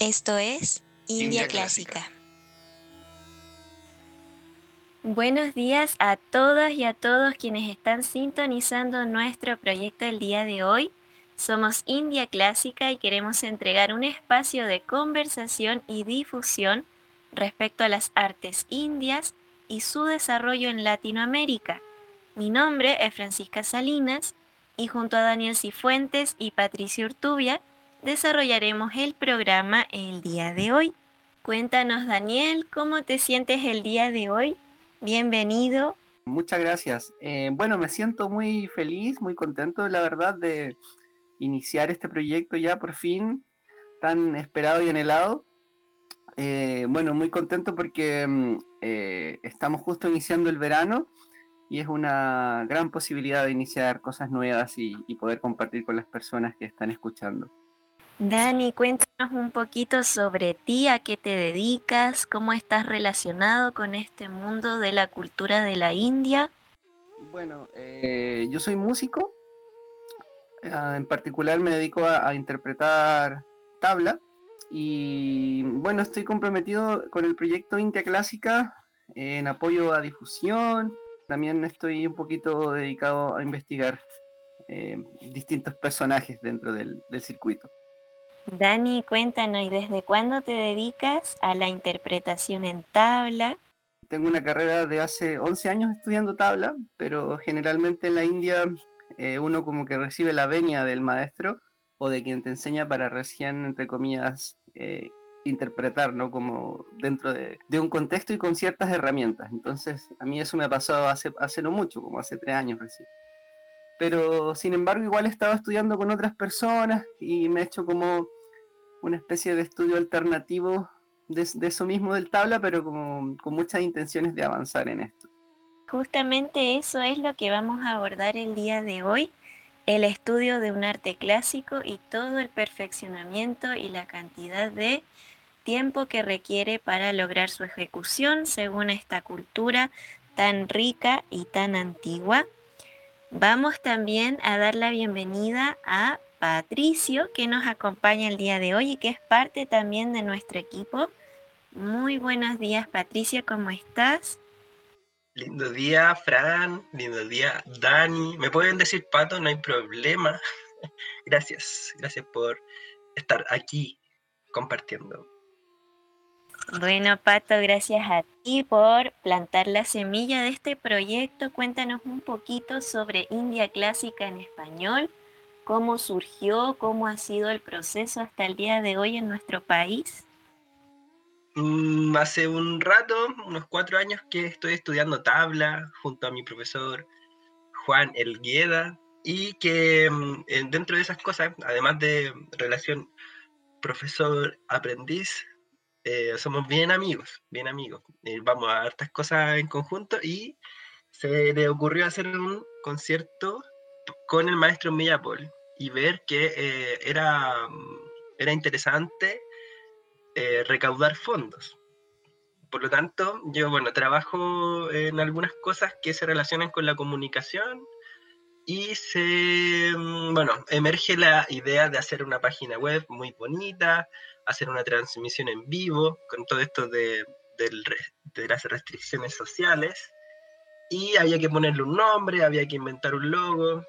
Esto es India. Clásica. Buenos días a todas y a todos quienes están sintonizando nuestro proyecto el día de hoy. Somos India Clásica y queremos entregar un espacio de conversación y difusión respecto a las artes indias y su desarrollo en Latinoamérica. Mi nombre es Francisca Salinas y junto a Daniel Cifuentes y Patricio Urtubia desarrollaremos el programa el día de hoy. Cuéntanos Daniel, ¿cómo te sientes el día de hoy? Bienvenido. Muchas gracias. Eh, bueno, me siento muy feliz, muy contento, la verdad, de iniciar este proyecto ya por fin, tan esperado y anhelado. Eh, bueno, muy contento porque mm, eh, estamos justo iniciando el verano y es una gran posibilidad de iniciar cosas nuevas y, y poder compartir con las personas que están escuchando. Dani, cuéntanos un poquito sobre ti, a qué te dedicas, cómo estás relacionado con este mundo de la cultura de la India. Bueno, eh, yo soy músico, ah, en particular me dedico a, interpretar tabla y bueno, estoy comprometido con el proyecto India Clásica en apoyo a difusión, también estoy un poquito dedicado a investigar eh, distintos personajes dentro del circuito. Dani, cuéntanos, ¿y desde cuándo te dedicas a la interpretación en tabla? Tengo una carrera de hace 11 años estudiando tabla, pero generalmente en la India eh, uno como que recibe la venia del maestro o de quien te enseña para recién, entre comillas, eh, interpretar, ¿no? Como dentro de, un contexto y con ciertas herramientas. Entonces, a mí eso me ha pasado hace, hace no mucho, como hace tres años recién. Pero, sin embargo, igual he estado estudiando con otras personas y me he hecho como una especie de estudio alternativo de, eso mismo del tabla, pero con muchas intenciones de avanzar en esto. Justamente eso es lo que vamos a abordar el día de hoy, el estudio de un arte clásico y todo el perfeccionamiento y la cantidad de tiempo que requiere para lograr su ejecución según esta cultura tan rica y tan antigua. Vamos también a dar la bienvenida a Patricio, que nos acompaña el día de hoy y que es parte también de nuestro equipo. Muy buenos días, Patricia, ¿cómo estás? Lindo día, Fran. Lindo día, Dani. Me pueden decir Pato, no hay problema. Gracias, gracias por estar aquí compartiendo. Bueno, Pato, gracias a ti por plantar la semilla de este proyecto. Cuéntanos un poquito sobre India Clásica en español cómo surgió, cómo ha sido el proceso hasta el día de hoy en nuestro país? Mm, hace un rato, unos cuatro años, que estoy estudiando tabla junto a mi profesor Juan Elgueda y que mm, dentro de esas cosas, además de relación profesor-aprendiz, eh, somos bien amigos, bien amigos. Eh, vamos a hartas cosas en conjunto y se le ocurrió hacer un concierto con el maestro Millapol y ver que eh, era, era interesante eh, recaudar fondos. Por lo tanto, yo, bueno, trabajo en algunas cosas que se relacionan con la comunicación y se, mm, bueno, emerge la idea de hacer una página web muy bonita, hacer una transmisión en vivo con todo esto de, de, de las restricciones sociales y había que ponerle un nombre, había que inventar un logo,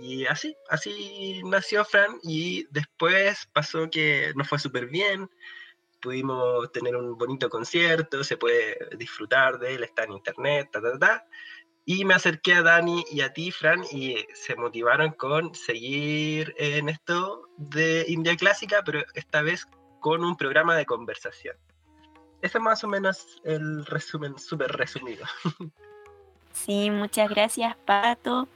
y así, así nació Fran y después pasó que nos fue súper bien, pudimos tener un bonito concierto, se puede disfrutar de él, está en internet, ta, ta, ta. Y me acerqué a Dani y a ti, Fran, y se motivaron con seguir en esto de India Clásica, pero esta vez con un programa de conversación. Ese es más o menos el resumen súper resumido. Sí, muchas gracias, Pato.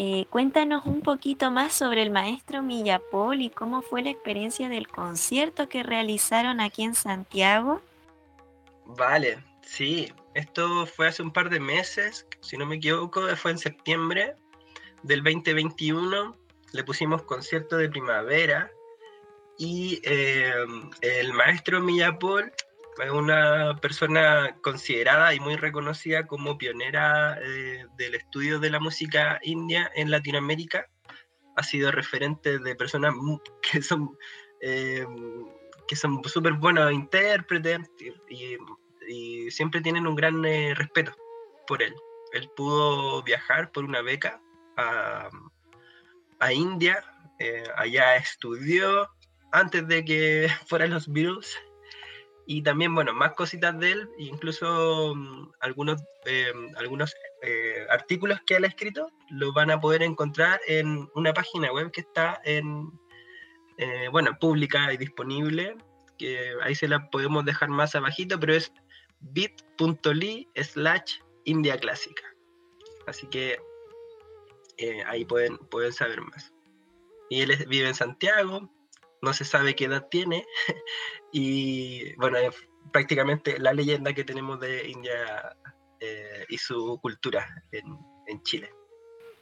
Eh, cuéntanos un poquito más sobre el maestro Millapol y cómo fue la experiencia del concierto que realizaron aquí en Santiago. Vale, sí, esto fue hace un par de meses, si no me equivoco, fue en septiembre del 2021. Le pusimos concierto de primavera y eh, el maestro Millapol es una persona considerada y muy reconocida como pionera eh, del estudio de la música india en Latinoamérica. Ha sido referente de personas que son eh, que son súper buenos intérpretes y, siempre tienen un gran eh, respeto por él. Él pudo viajar por una beca a, a India, allá estudió antes de que fueran los Beatles y también, bueno, más cositas de él, incluso mm, algunos, eh, algunos eh, artículos que él ha escrito, los van a poder encontrar en una página web que está en, eh, bueno, pública y disponible, que ahí se la podemos dejar más abajito, pero es bit.ly slash India Clásica. Así que ahí pueden, pueden saber más. Y él vive en Santiago, no se sabe qué edad tiene, y bueno, es prácticamente la leyenda que tenemos de India eh, y su cultura en, Chile.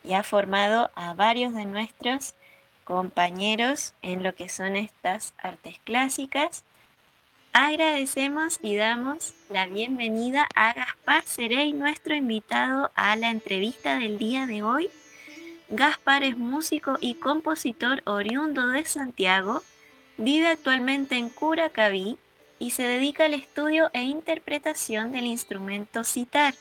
Y ha formado a varios de nuestros compañeros en lo que son estas artes clásicas. Agradecemos y damos la bienvenida a Gaspar Serey, nuestro invitado a la entrevista del día de hoy. Gaspar es músico y compositor oriundo de Santiago. Vive actualmente en Curacaví y se dedica al estudio e interpretación del instrumento citar.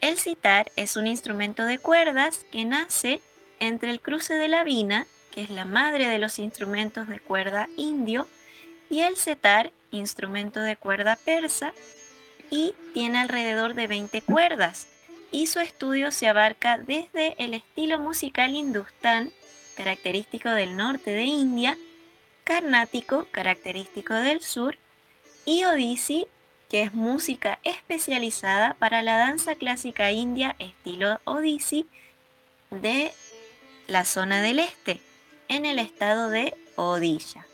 El citar es un instrumento de cuerdas que nace entre el cruce de la vina, que es la madre de los instrumentos de cuerda indio, y el setar, instrumento de cuerda persa, y tiene alrededor de 20 cuerdas y su estudio se abarca desde el estilo musical hindustán, característico del norte de India, carnático, característico del sur, y odissi, que es música especializada para la danza clásica india estilo odissi de la zona del este, en el estado de Odisha.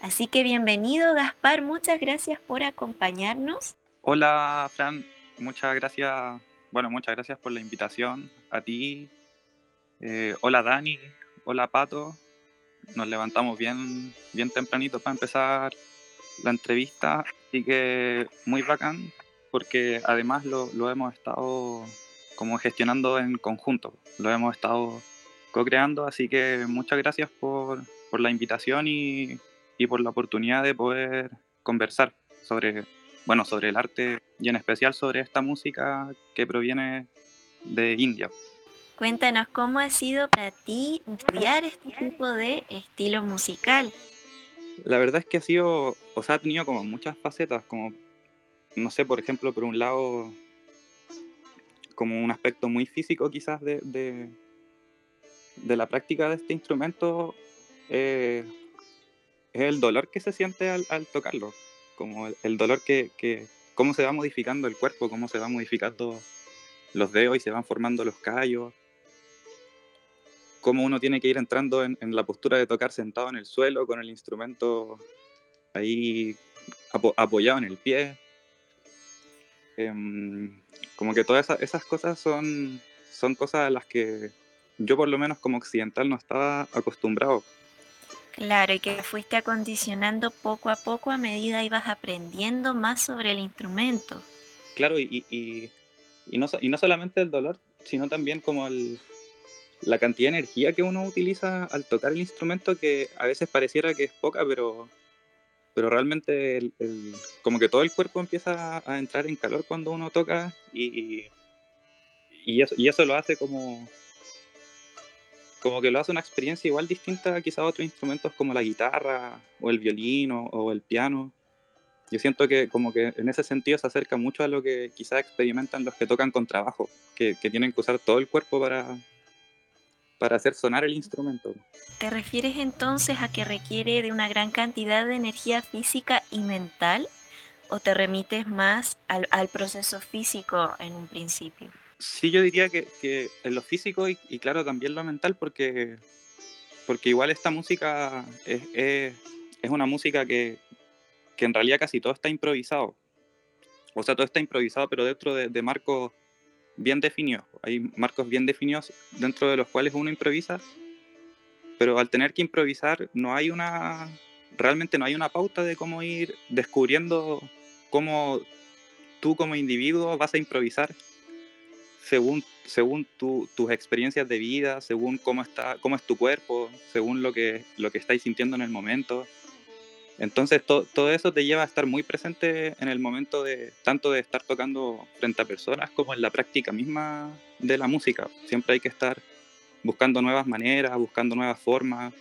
Así que bienvenido Gaspar, muchas gracias por acompañarnos. Hola Fran, muchas gracias bueno, muchas gracias por la invitación. A ti. Eh, hola Dani. Hola Pato. Nos levantamos bien, bien tempranito para empezar la entrevista. Así que muy bacán porque además lo, hemos estado como gestionando en conjunto. Lo hemos estado co-creando. Así que muchas gracias por, la invitación y, y por la oportunidad de poder conversar sobre bueno, sobre el arte y en especial sobre esta música que proviene de India. Cuéntanos cómo ha sido para ti estudiar este tipo de estilo musical. La verdad es que ha sido, o sea, ha tenido como muchas facetas, como, no sé, por ejemplo, por un lado, como un aspecto muy físico quizás de, de, la práctica de este instrumento, eh, es el dolor que se siente al tocarlo como el, dolor que, que, cómo se va modificando el cuerpo, cómo se van modificando los dedos y se van formando los callos, cómo uno tiene que ir entrando en, la postura de tocar sentado en el suelo con el instrumento ahí apoyado en el pie. Em, como que todas esas, cosas son, son cosas a las que yo por lo menos como occidental no estaba acostumbrado. Claro, y que fuiste acondicionando poco a poco a medida ibas aprendiendo más sobre el instrumento. Claro, y, y, y, no, y no solamente el dolor, sino también como el, la cantidad de energía que uno utiliza al tocar el instrumento, que a veces pareciera que es poca, pero, pero realmente el, como que todo el cuerpo empieza a entrar en calor cuando uno toca y, y, eso, y eso lo hace como como que lo hace una experiencia igual distinta quizás a otros instrumentos como la guitarra o el violín o, el piano. Yo siento que como que en ese sentido se acerca mucho a lo que quizás experimentan los que tocan con trabajo, que, que tienen que usar todo el cuerpo para, para hacer sonar el instrumento. ¿Te refieres entonces a que requiere de una gran cantidad de energía física y mental? ¿O te remites más al, al proceso físico en un principio? Sí, yo diría que, en lo físico y, claro también lo mental, porque, porque igual esta música es, una música que, en realidad casi todo está improvisado. O sea, todo está improvisado, pero dentro de, marcos bien definidos. Hay marcos bien definidos dentro de los cuales uno improvisa, pero al tener que improvisar no hay una, realmente no hay una pauta de cómo ir descubriendo cómo tú como individuo vas a improvisar según, según tus experiencias de vida, según cómo, está, cómo es tu cuerpo, según lo que, lo que estáis sintiendo en el momento. Entonces todo eso te lleva a estar muy presente en el momento de tanto de estar tocando frente a personas como en la práctica misma de la música. Siempre hay que estar buscando nuevas maneras, buscando nuevas formas,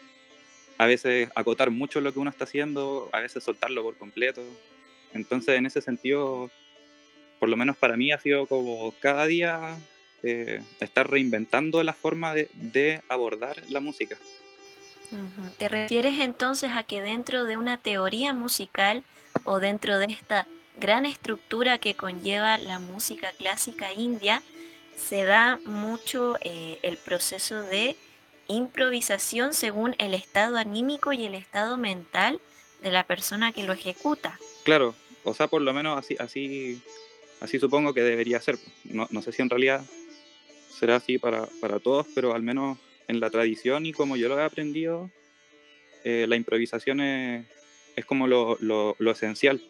a veces acotar mucho lo que uno está haciendo, a veces soltarlo por completo. Entonces en ese sentido, por lo menos para mí ha sido como cada día eh, estar reinventando la forma de abordar la música. ¿Te refieres entonces a que dentro de una teoría musical o dentro de esta gran estructura que conlleva la música clásica india, se da mucho eh, el proceso de improvisación según el estado anímico y el estado mental de la persona que lo ejecuta? Claro, o sea, por lo menos así, así, así supongo que debería ser. No, no sé si en realidad será así para, para todos, pero al menos en la tradición y como yo lo he aprendido, eh, la improvisación es, es como lo, lo, esencial.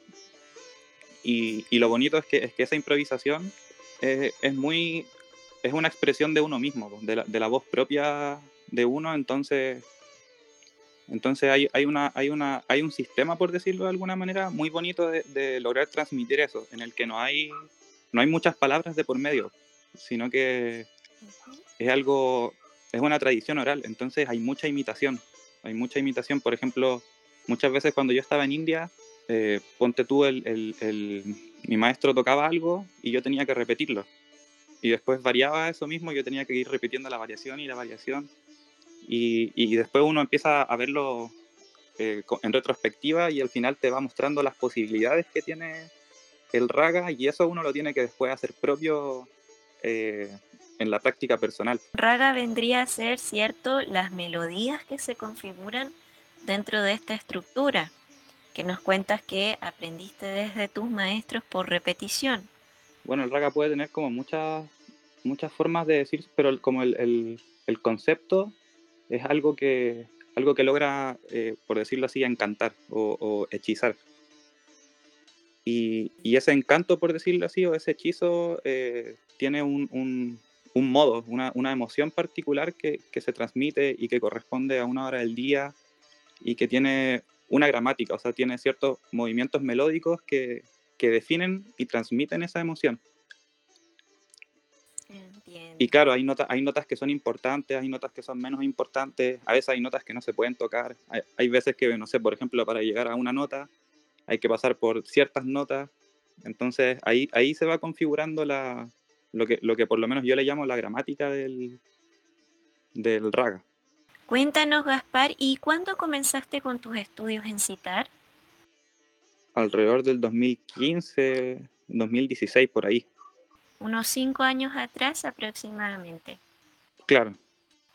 Y, y, lo bonito es que, es que esa improvisación es, es, muy es una expresión de uno mismo, de la, de la, voz propia de uno, entonces entonces hay, hay, una, hay, una, hay un sistema, por decirlo de alguna manera, muy bonito de, de, lograr transmitir eso, en el que no hay, no hay muchas palabras de por medio, sino que es algo, es una tradición oral, entonces hay mucha imitación. Hay mucha imitación, por ejemplo, muchas veces cuando yo estaba en India, eh, ponte tú, el, el, el, mi maestro tocaba algo y yo tenía que repetirlo. Y después variaba eso mismo, yo tenía que ir repitiendo la variación y la variación. Y, y después uno empieza a verlo eh, en retrospectiva y al final te va mostrando las posibilidades que tiene el raga y eso uno lo tiene que después hacer propio eh, en la práctica personal. Raga vendría a ser, cierto, las melodías que se configuran dentro de esta estructura, que nos cuentas que aprendiste desde tus maestros por repetición. Bueno, el raga puede tener como muchas, muchas formas de decir, pero como el, el, el concepto es algo que, algo que logra, eh, por decirlo así, encantar o, o hechizar. Y, y, ese encanto, por decirlo así, o ese hechizo, eh, tiene un, un, un modo, una, una, emoción particular que, que, se transmite y que corresponde a una hora del día y que tiene una gramática, o sea, tiene ciertos movimientos melódicos que, que definen y transmiten esa emoción. Entiendo. Y claro, hay, nota, hay notas que son importantes, hay notas que son menos importantes, a veces hay notas que no se pueden tocar, hay, hay veces que, no sé, por ejemplo, para llegar a una nota hay que pasar por ciertas notas, entonces ahí, ahí se va configurando la, lo que, lo que por lo menos yo le llamo la gramática del, del raga. Cuéntanos, Gaspar, ¿y cuándo comenzaste con tus estudios en citar? Alrededor del 2015, 2016, por ahí. Unos cinco años atrás aproximadamente. Claro.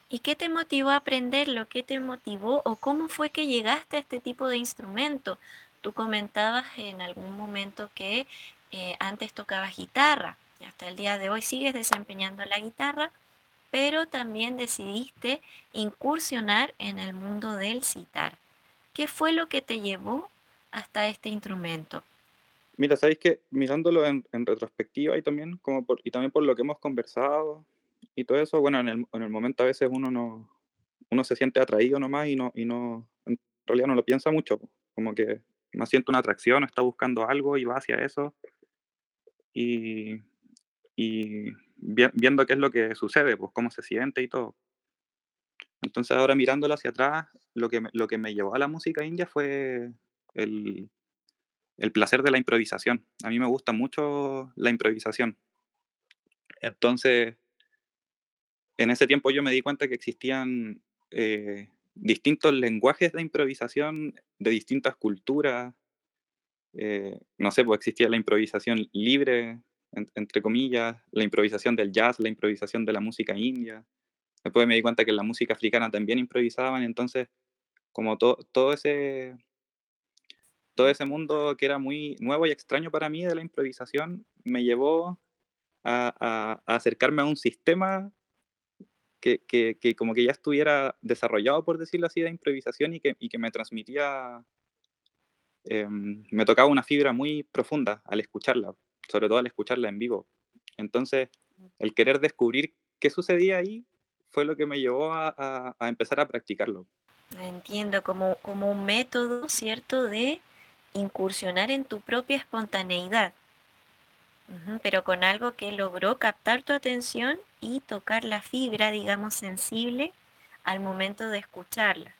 ¿Y qué te motivó a aprenderlo? ¿Qué te motivó o cómo fue que llegaste a este tipo de instrumento? Tú comentabas en algún momento que eh, antes tocabas guitarra hasta el día de hoy sigues desempeñando la guitarra, pero también decidiste incursionar en el mundo del citar. ¿Qué fue lo que te llevó hasta este instrumento? Mira, sabéis que mirándolo en, en, retrospectiva y también, como por, y también por lo que hemos conversado y todo eso, bueno, en el, en el momento a veces uno no uno se siente atraído nomás y no, y no, en realidad no lo piensa mucho, como que no siente una atracción, está buscando algo y va hacia eso. Y, y viendo qué es lo que sucede, pues cómo se siente y todo. Entonces ahora mirándolo hacia atrás, lo que, lo que me llevó a la música india fue el, el placer de la improvisación. A mí me gusta mucho la improvisación. Entonces, en ese tiempo yo me di cuenta que existían eh, distintos lenguajes de improvisación de distintas culturas. Eh, no sé, pues existía la improvisación libre, entre comillas, la improvisación del jazz, la improvisación de la música india. Después me di cuenta que en la música africana también improvisaban, entonces como to, todo ese todo ese mundo que era muy nuevo y extraño para mí de la improvisación me llevó a, a, a acercarme a un sistema que, que, que, como que ya estuviera desarrollado, por decirlo así, de improvisación y que, y que me transmitía, eh, me tocaba una fibra muy profunda al escucharla sobre todo al escucharla en vivo. Entonces, el querer descubrir qué sucedía ahí fue lo que me llevó a, a, a empezar a practicarlo. Entiendo, como, como un método, ¿cierto?, de incursionar en tu propia espontaneidad, pero con algo que logró captar tu atención y tocar la fibra, digamos, sensible al momento de escucharla.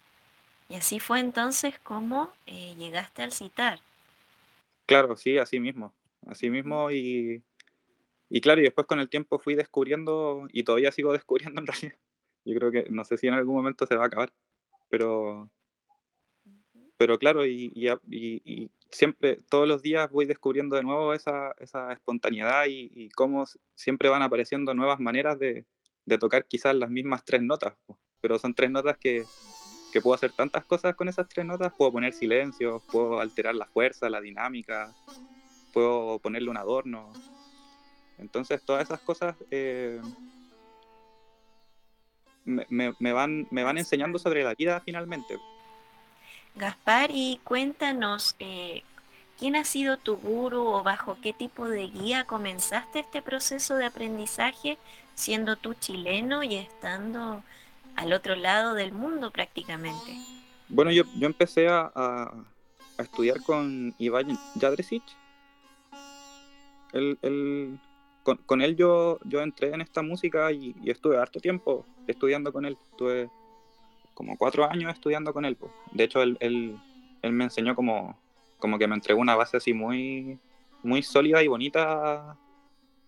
Y así fue entonces como eh, llegaste al citar. Claro, sí, así mismo. Así mismo y, y claro, y después con el tiempo fui descubriendo y todavía sigo descubriendo en realidad. Yo creo que no sé si en algún momento se va a acabar, pero. Pero claro, y, y, y- siempre, todos los días voy descubriendo de nuevo esa, esa espontaneidad y, y cómo siempre van apareciendo nuevas maneras de, de tocar quizás las mismas tres notas, pero son tres notas que, puedo hacer tantas cosas con esas tres notas, puedo poner silencios, puedo alterar la fuerza, la dinámica, puedo ponerle un adorno. Entonces todas esas cosas eh, me van, me van enseñando sobre la vida finalmente. Gaspar, y cuéntanos, eh, ¿quién ha sido tu guru o bajo qué tipo de guía comenzaste este proceso de aprendizaje siendo tú chileno y estando al otro lado del mundo prácticamente? Bueno, yo, yo empecé a, a- estudiar con Iván Jadresic. Él, con, con él yo, yo entré en esta música y, y estuve harto tiempo estudiando con él. Estuve como cuatro años estudiando con él. De hecho, él, me enseñó como, que me entregó una base así muy, sólida y bonita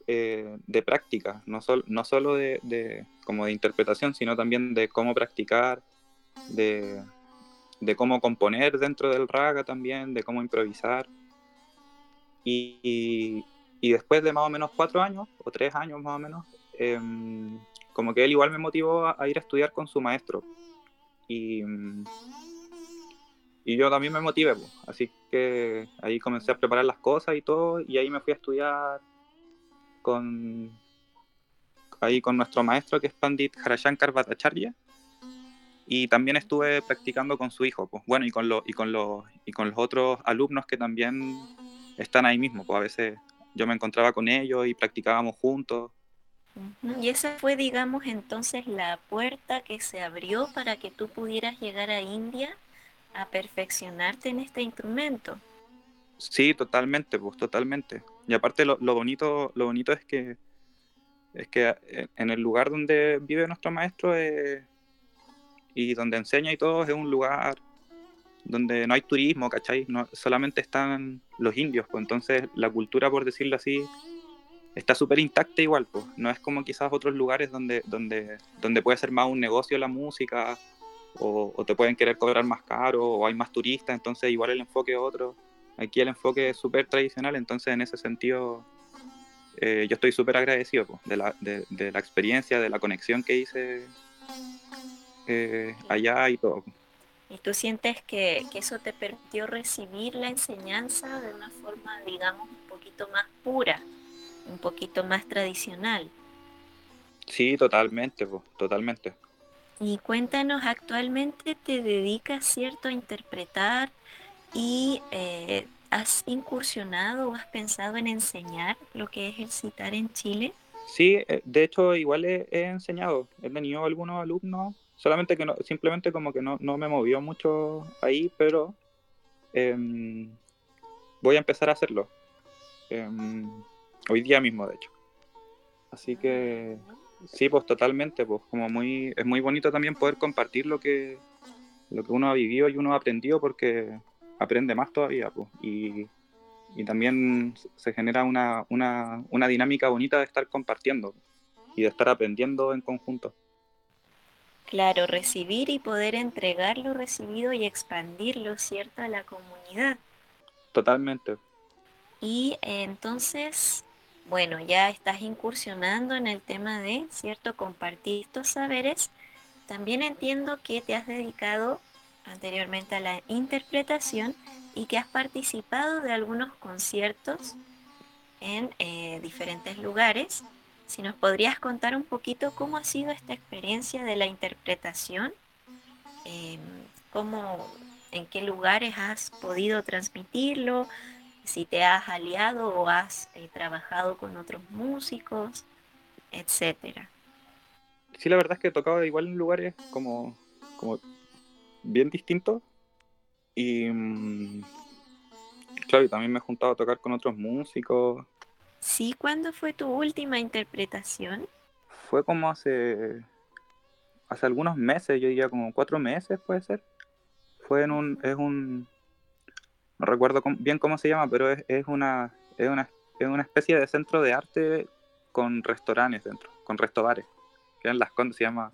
eh, de práctica, no, sol- solo de, como de interpretación, sino también de cómo practicar, de, cómo componer dentro del raga también, de cómo improvisar. Y, después de más o menos cuatro años, o tres años más o menos, em, como que él igual me motivó a ir a estudiar con su maestro. Y, mm, y yo también me motivé, así que ahí comencé a preparar las cosas y todo, y ahí me fui a estudiar con, ahí con nuestro maestro que es Pandit Harashankar Bhattacharya y también estuve practicando con su hijo, pues bueno, y con, lo, y, con los, y con los otros alumnos que también están ahí mismo, pues a veces yo me encontraba con ellos y practicábamos juntos. Y esa fue, digamos, entonces la puerta que se abrió para que tú pudieras llegar a India a perfeccionarte en este instrumento. Sí, totalmente, pues totalmente. Y aparte lo, lo bonito, lo bonito es que es que eh, en el lugar donde vive nuestro maestro eh, y donde enseña y todo es un lugar donde no hay turismo, ¿cachai? No, solamente están los indios, pues entonces la cultura, por decirlo así, está súper intacta igual, pues. No es como quizás otros lugares donde, donde, donde puede ser más un negocio la música, o, o te pueden querer cobrar más caro, o hay más turistas, entonces igual el enfoque es otro. Aquí el enfoque es súper tradicional, entonces en ese sentido eh, yo estoy súper agradecido de, la, de la experiencia, de la conexión que hice eh, allá y todo. Y tú sientes que, que eso te permitió recibir la enseñanza de una forma, digamos, un poquito más pura, un poquito más tradicional. Sí, totalmente, totalmente. Y cuéntanos, actualmente te dedicas, ¿cierto?, a interpretar y eh, has incursionado o has pensado en enseñar lo que es el citar en Chile. Sí, eh, de hecho igual he, he enseñado, he tenido algunos alumnos, solamente que no, simplemente como que no, no me movió mucho ahí, pero em, voy a empezar a hacerlo. em, hoy día mismo, de hecho. Así que sí, pues totalmente, pues como muy, es muy bonito también poder compartir lo que, lo que uno ha vivido y uno ha aprendido porque aprende más todavía, pues. Y, y también se genera una, una, una dinámica bonita de estar compartiendo y de estar aprendiendo en conjunto. Claro, recibir y poder entregar lo recibido y expandirlo, ¿cierto?, a la comunidad. Totalmente. Y eh, entonces, bueno, ya estás incursionando en el tema de, ¿cierto?, compartir estos saberes. También entiendo que te has dedicado anteriormente a la interpretación y que has participado de algunos conciertos en eh, diferentes lugares. Si nos podrías contar un poquito cómo ha sido esta experiencia de la interpretación, eh, cómo, en qué lugares has podido transmitirlo, si te has aliado o has eh, trabajado con otros músicos, etcétera. Sí, la verdad es que he tocado igual en lugares como, como bien distinto. Y mm, claro, y también me he juntado a tocar con otros músicos. Sí, ¿cuándo fue tu última interpretación? Fue como hace hace algunos meses, yo diría como cuatro meses puede ser. Fue en un, es un, no recuerdo bien cómo se llama, pero es, es, una, es, una, es una especie de centro de arte con restaurantes dentro, con restobares, que en Las Condes se llama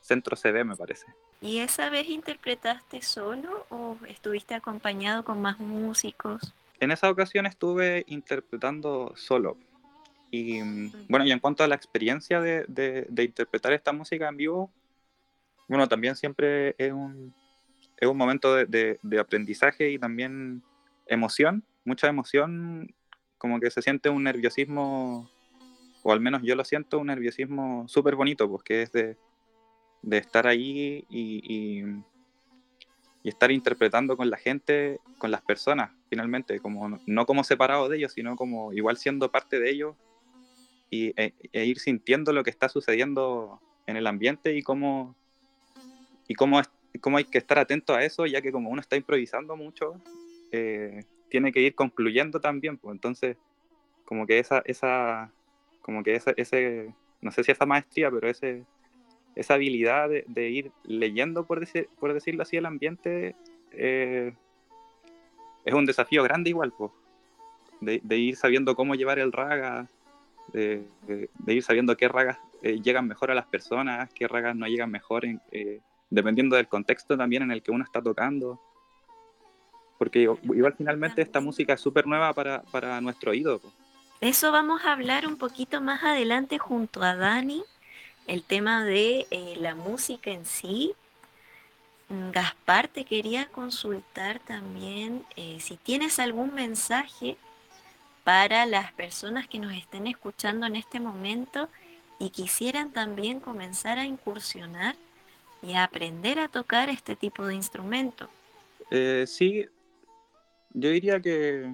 Centro CD me parece. ¿Y esa vez interpretaste solo o estuviste acompañado con más músicos? En esa ocasión estuve interpretando solo. Y bueno, y en cuanto a la experiencia de, de, de interpretar esta música en vivo, bueno, también siempre es un, es un momento de, de, aprendizaje y también emoción, mucha emoción, como que se siente un nerviosismo, o al menos yo lo siento, un nerviosismo súper bonito, porque es de, de estar ahí y, y, y, estar interpretando con la gente, con las personas, finalmente, como, no como separado de ellos, sino como igual siendo parte de ellos y, e, e ir sintiendo lo que está sucediendo en el ambiente y cómo y cómo, cómo hay que estar atento a eso, ya que como uno está improvisando mucho, eh, tiene que ir concluyendo también, pues. Entonces como que esa, esa, como que ese, ese, no sé si esa maestría, pero ese, esa habilidad de, ir leyendo, por, decir, por decirlo así, el ambiente, eh, es un desafío grande igual, pues, de, ir sabiendo cómo llevar el raga, de, ir sabiendo qué ragas eh, llegan mejor a las personas, qué ragas no llegan mejor dependiendo del contexto también en el que uno está tocando. Porque igual finalmente esta música es súper nueva para, para, nuestro oído. Eso vamos a hablar un poquito más adelante junto a Dani, el tema de eh, la música en sí. Gaspar, te quería consultar también eh, si tienes algún mensaje para las personas que nos estén escuchando en este momento y quisieran también comenzar a incursionar y aprender a tocar este tipo de instrumento. Eh, sí, yo diría que,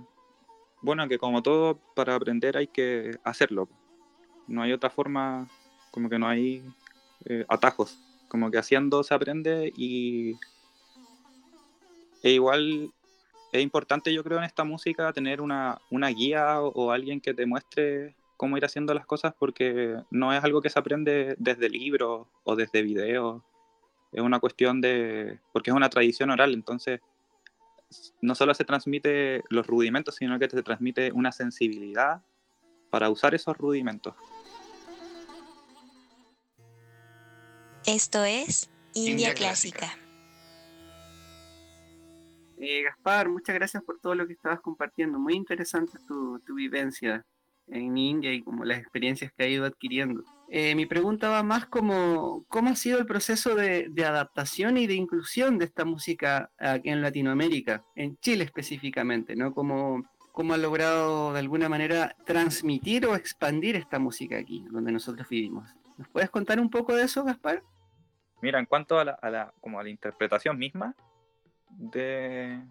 bueno, que como todo, para aprender hay que hacerlo. No hay otra forma, como que no hay eh, atajos. Como que haciendo se aprende y e igual es importante, yo creo, en esta música tener una, una guía o, o, alguien que te muestre cómo ir haciendo las cosas porque no es algo que se aprende desde libros o desde videos es una cuestión de, porque es una tradición oral, entonces no solo se transmite los rudimentos, sino que se transmite una sensibilidad para usar esos rudimentos. Esto es India, Clásica. Eh, Gaspar, muchas gracias por todo lo que estabas compartiendo. Muy interesante tu, tu vivencia en India y como las experiencias que ha ido adquiriendo. Eh, mi pregunta va más como, ¿cómo ha sido el proceso de, adaptación y de inclusión de esta música aquí en Latinoamérica, en Chile específicamente, ¿no? ¿Cómo, cómo ha logrado de alguna manera transmitir o expandir esta música aquí, donde nosotros vivimos? ¿Nos puedes contar un poco de eso, Gaspar? Mira, en cuanto a la, como a la interpretación misma de,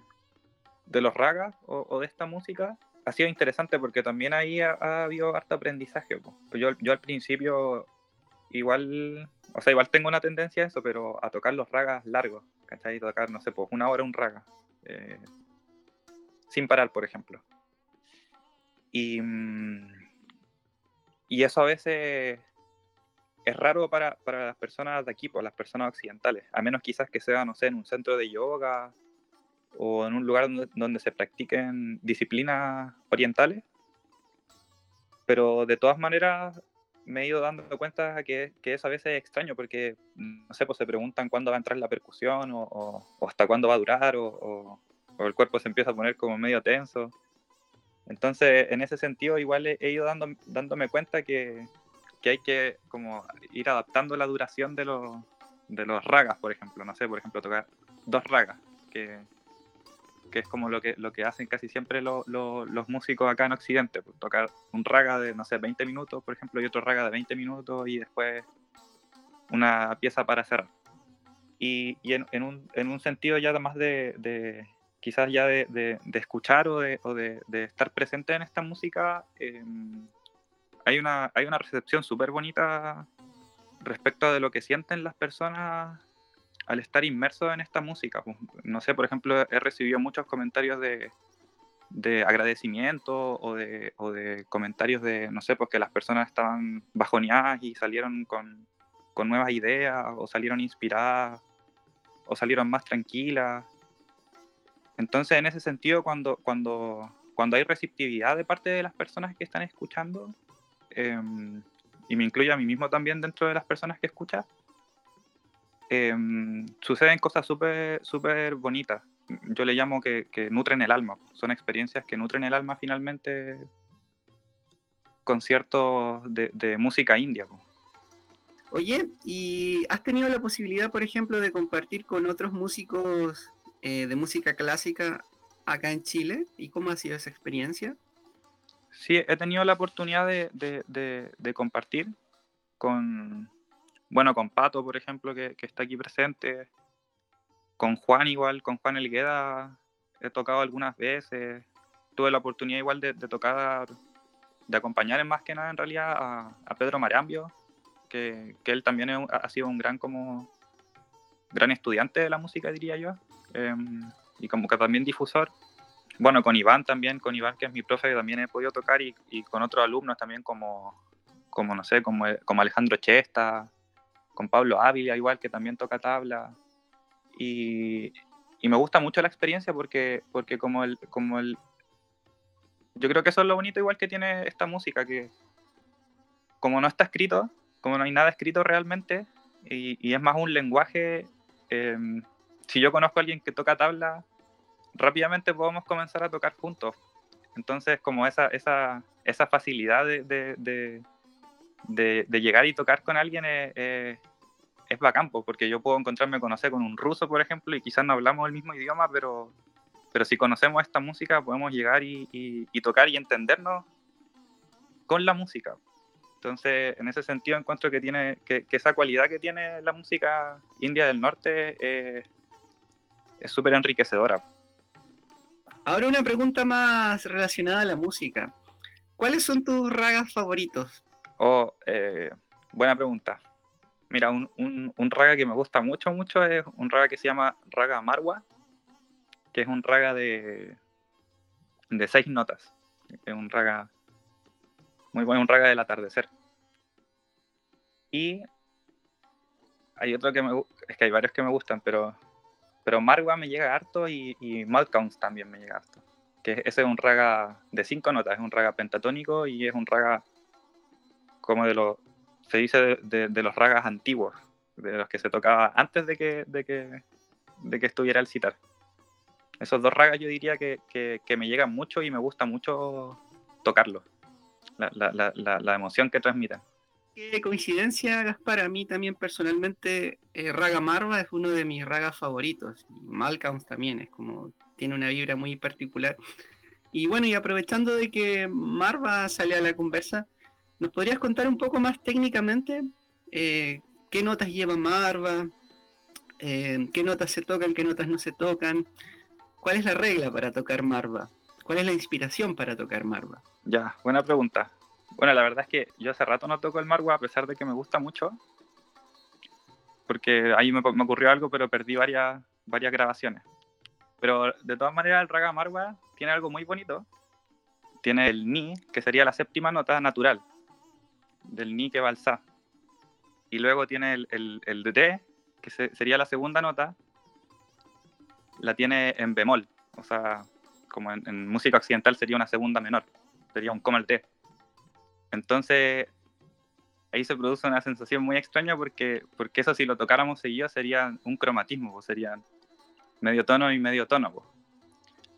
de los ragas o de esta música, ha sido interesante porque también ahí ha, habido harto aprendizaje. Pues yo, yo al principio igual, o sea, igual tengo una tendencia a eso, pero a tocar los ragas largos, ¿cachai? Tocar, no sé, pues una hora un raga, eh, sin parar, por ejemplo. Y, mm, y eso a veces es raro para, para, las personas de aquí, pues las personas occidentales, a menos quizás que sea, no sé, en un centro de yoga o en un lugar donde, se practiquen disciplinas orientales. Pero de todas maneras me he ido dando cuenta que, que eso a veces es extraño porque, no sé, pues se preguntan cuándo va a entrar la percusión o, o, hasta cuándo va a durar o, o, el cuerpo se empieza a poner como medio tenso. Entonces, en ese sentido, igual he, ido dando, dándome cuenta que, que, hay que como ir adaptando la duración de los, de los ragas, por ejemplo. No sé, por ejemplo, tocar dos ragas, que, que es como lo que, lo que hacen casi siempre los músicos acá en Occidente, pues, tocar un raga de, no sé, 20 minutos, por ejemplo, y otro raga de 20 minutos y después una pieza para cerrar. Y, y en, en, un, en, un, sentido ya más de, de quizás ya de, de, escuchar o, de, o de, estar presente en esta música, em, hay, una, hay una recepción súper bonita respecto de lo que sienten las personas al estar inmerso en esta música. Pues, no sé, por ejemplo, he recibido muchos comentarios de, de agradecimiento o de, o de, comentarios de, no sé, pues que las personas estaban bajoneadas y salieron con, con nuevas ideas o salieron inspiradas o salieron más tranquilas. Entonces, en ese sentido, cuando, cuando, cuando hay receptividad de parte de las personas que están escuchando, em, y me incluye a mí mismo también dentro de las personas que escuchan, em, suceden cosas súper super bonitas. Yo le llamo que, nutren el alma. Son experiencias que nutren el alma finalmente conciertos de, de música india. Oye, ¿y has tenido la posibilidad, por ejemplo, de compartir con otros músicos eh, de música clásica acá en Chile? ¿Y cómo ha sido esa experiencia? Sí, he tenido la oportunidad de, compartir con, bueno, con Pato, por ejemplo, que, está aquí presente, con Juan igual, con Juan Elgueda he tocado algunas veces, tuve la oportunidad igual de, tocar, de acompañar en más que nada en realidad a, Pedro Marambio, que, él también ha sido un gran como gran estudiante de la música, diría yo. Em, y como que también difusor. Bueno, con Iván también, con Iván que es mi profe, también he podido tocar y, y con otros alumnos también como, como no sé, como, como Alejandro Chesta, con Pablo Ávila igual que también toca tabla. Y, me gusta mucho la experiencia porque, porque como, el, como el... Yo creo que eso es lo bonito igual que tiene esta música, que como no está escrito, como no hay nada escrito realmente, y, es más un lenguaje eh, si yo conozco a alguien que toca tabla, rápidamente podemos comenzar a tocar juntos. Entonces, como esa, esa, esa facilidad de, de, llegar y tocar con alguien es, es, porque yo puedo encontrarme, conocer con un ruso, por ejemplo, y quizás no hablamos el mismo idioma, pero, pero si conocemos esta música, podemos llegar y, y, tocar y entendernos con la música. Entonces, en ese sentido, encuentro que, tiene, que, esa cualidad que tiene la música india del norte es súper enriquecedora. Ahora una pregunta más relacionada a la música. ¿Cuáles son tus ragas favoritos? Oh, eh, buena pregunta. Mira, un, un, raga que me gusta mucho, mucho es un raga que se llama Raga Marwa, que es un raga de, de seis notas. Es un raga muy bueno, un raga del atardecer. Y hay otro que me es que hay varios que me gustan, pero pero Marwa me llega harto y, y Malcounts también me llega harto. Que ese es un raga de cinco notas, es un raga pentatónico y es un raga como de los, se dice de, los ragas antiguos, de los que se tocaba antes de que, de que, de que estuviera el citar. Esos dos ragas yo diría que, que, me llegan mucho y me gusta mucho tocarlos, la, la, la, la emoción que transmiten. Qué coincidencia, Gaspar. A mí también personalmente eh, Raga Marva es uno de mis ragas favoritos. Y Malcolm también es como, tiene una vibra muy particular. Y bueno, y aprovechando de que Marva sale a la conversa, ¿nos podrías contar un poco más técnicamente eh, qué notas lleva Marva? Eh, ¿Qué notas se tocan, qué notas no se tocan? ¿Cuál es la regla para tocar Marva? ¿Cuál es la inspiración para tocar Marva? Ya, buena pregunta. Bueno, la verdad es que yo hace rato no toco el Marwa, a pesar de que me gusta mucho. Porque ahí me, ocurrió algo, pero perdí varias, varias grabaciones. Pero de todas maneras, el Raga Marwa tiene algo muy bonito. Tiene el Ni, que sería la séptima nota natural. Del Ni que va al Sa. Y luego tiene el, el, el que sería la segunda nota. La tiene en bemol. O sea, como en, música occidental sería una segunda menor. Sería un el D entonces, ahí se produce una sensación muy extraña porque, porque eso si lo tocáramos seguido sería un cromatismo, pues sería medio tono y medio tono. Pues.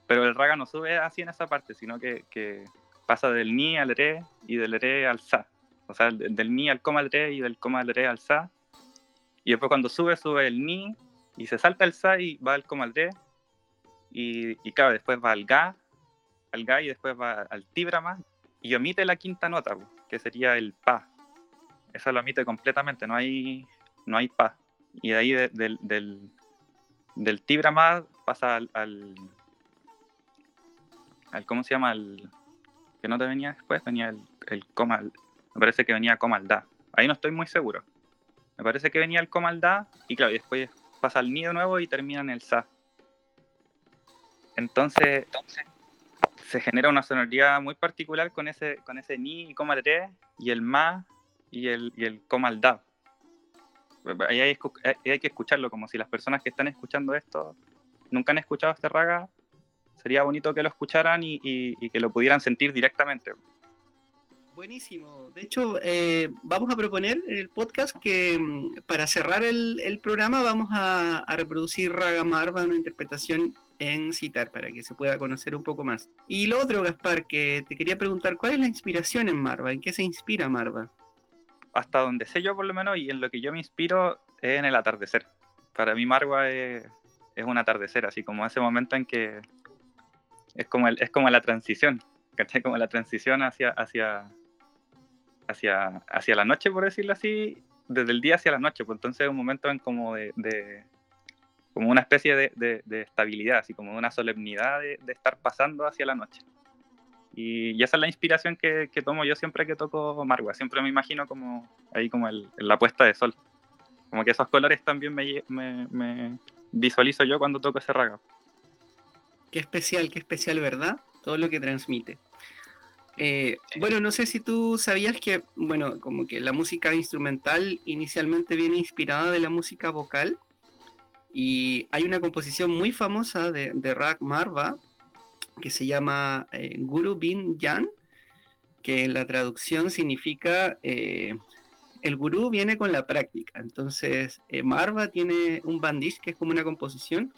Pero el raga no sube así en esa parte, sino que, que pasa del ni al re y del re al sa. O sea, del, ni al coma al y del coma al re al sa. Y después cuando sube, sube el ni y se salta el sa y va al coma al re. Y, y claro, después va al ga, al ga y después va al tibrama y omite la quinta nota, que sería el pa. Esa lo omite completamente, no hay, no hay pa. Y de ahí del, del, del tibra más pasa al, al, ¿Cómo se llama? El, que no te venía después, venía el, el coma. Me parece que venía coma al da. Ahí no estoy muy seguro. Me parece que venía el coma al da y claro, y después pasa al ni de nuevo y termina en el sa. Entonces, se genera una sonoridad muy particular con ese, con ese ni y coma re y el ma y el, y el coma al da. Ahí hay, hay, que escucharlo, como si las personas que están escuchando esto nunca han escuchado este raga, sería bonito que lo escucharan y que lo pudieran sentir directamente. Buenísimo. De hecho, eh, vamos a proponer en el podcast que mm, para cerrar el, programa vamos a, reproducir Raga Marva, una interpretación en citar para que se pueda conocer un poco más. Y lo otro, Gaspar, que te quería preguntar, ¿cuál es la inspiración en Marva? ¿En qué se inspira Marva? Hasta donde sé yo por lo menos y en lo que yo me inspiro es en el atardecer. Para mí Marva es, un atardecer, así como ese momento en que es como, el, es como la transición, ¿cachai? Como la transición hacia, hacia, hacia, hacia la noche, por decirlo así, desde el día hacia la noche, pues entonces es un momento en como de, como una especie de, de, estabilidad, así como una solemnidad de, estar pasando hacia la noche. Y, esa es la inspiración que, que, tomo yo siempre que toco Margua, siempre me imagino como ahí como el, la puesta de sol, como que esos colores también me, me, me visualizo yo cuando toco ese raga. Qué especial, qué especial, ¿verdad? Todo lo que transmite. Eh, bueno, no sé si tú sabías que, bueno, como que la música instrumental inicialmente viene inspirada de la música vocal y hay una composición muy famosa de, de Rag Marva que se llama eh, Guru Bin Jan, que en la traducción significa eh, el gurú viene con la práctica. Entonces, Marva tiene un bandish que es como una composición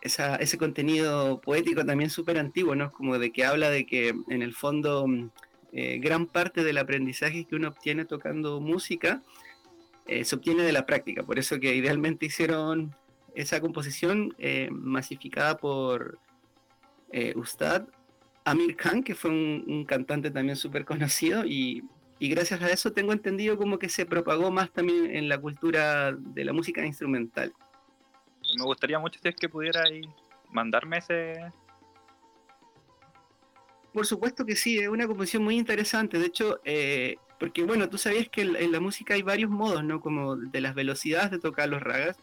ese contenido poético también súper antiguo, ¿no? Como de que habla de que en el fondo mm, eh, gran parte del aprendizaje que uno obtiene tocando música eh, se obtiene de la práctica. Por eso que idealmente hicieron esa composición eh, masificada por Ustad Amir Khan, que fue un, cantante también súper conocido y gracias a eso tengo entendido como que se propagó más también en la cultura de la música instrumental me gustaría mucho si es que pudiera mandarme ese. Por supuesto que sí, es una composición muy interesante. De hecho, eh, porque bueno, tú sabías que en la música hay varios modos, ¿no? Como de las velocidades de tocar los ragas,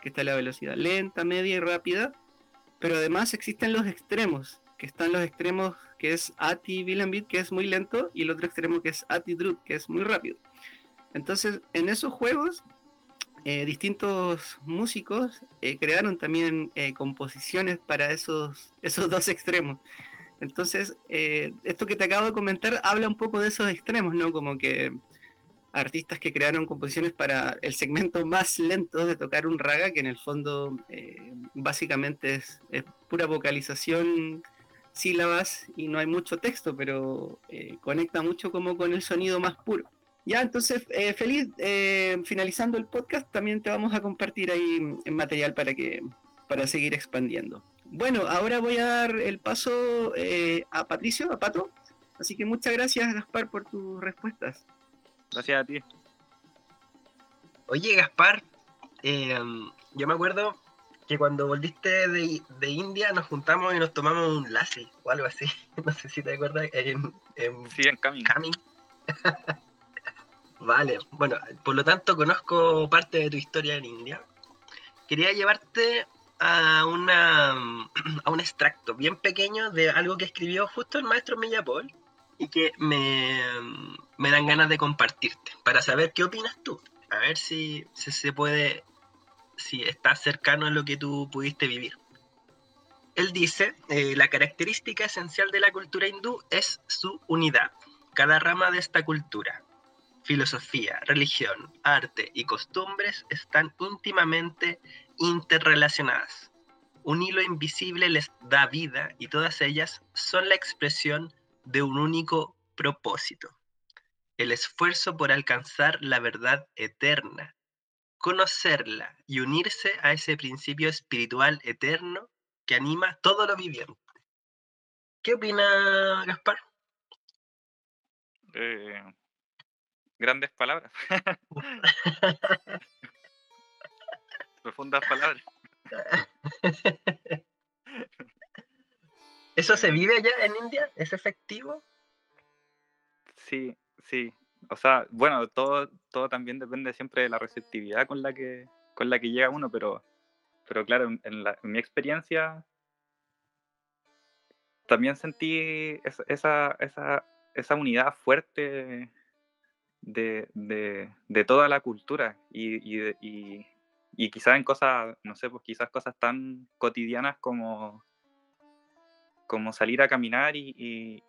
que está la velocidad lenta, media y rápida, pero además existen los extremos, que están los extremos que es Ati Vilambit, que es muy lento, y el otro extremo que es Ati Drut, que es muy rápido. Entonces, en esos juegos eh, distintos músicos eh, crearon también eh, composiciones para esos, esos dos extremos. Entonces, esto que te acabo de comentar habla un poco de esos extremos, ¿no? Como que artistas que crearon composiciones para el segmento más lento de tocar un raga, que en el fondo básicamente es, es, pura vocalización, sílabas y no hay mucho texto, pero conecta mucho como con el sonido más puro. Ya, entonces, eh, feliz, eh, finalizando el podcast, también te vamos a compartir ahí en material para que para seguir expandiendo. Bueno, ahora voy a dar el paso eh, a Patricio, a Pato. Así que muchas gracias, Gaspar, por tus respuestas. Gracias a ti. Oye, Gaspar, yo me acuerdo que cuando volviste de, India nos juntamos y nos tomamos un lassi o algo así. No sé si te acuerdas. En, sí, en Camin. Vale, bueno, por lo tanto conozco parte de tu historia en India. Quería llevarte a, una, a un extracto bien pequeño de algo que escribió justo el maestro Millapol y que me, me dan ganas de compartirte para saber qué opinas tú. A ver si, se puede, si está cercano a lo que tú pudiste vivir. Él dice, eh, la característica esencial de la cultura hindú es su unidad. Cada rama de esta cultura, filosofía, religión, arte y costumbres están íntimamente interrelacionadas. Un hilo invisible les da vida y todas ellas son la expresión de un único propósito, el esfuerzo por alcanzar la verdad eterna, conocerla y unirse a ese principio espiritual eterno que anima todo lo viviente. ¿Qué opina Gaspar? Eh, Grandes palabras. Profundas palabras. ¿Eso se vive allá en India? ¿Es efectivo? Sí, sí. O sea, bueno, todo, todo también depende siempre de la receptividad con la que, con la que llega uno, pero, pero claro, en, mi experiencia también sentí esa, esa, esa, unidad fuerte de, de, toda la cultura y, y, y, quizás en cosas, no sé, pues quizás cosas tan cotidianas como, como salir a caminar y,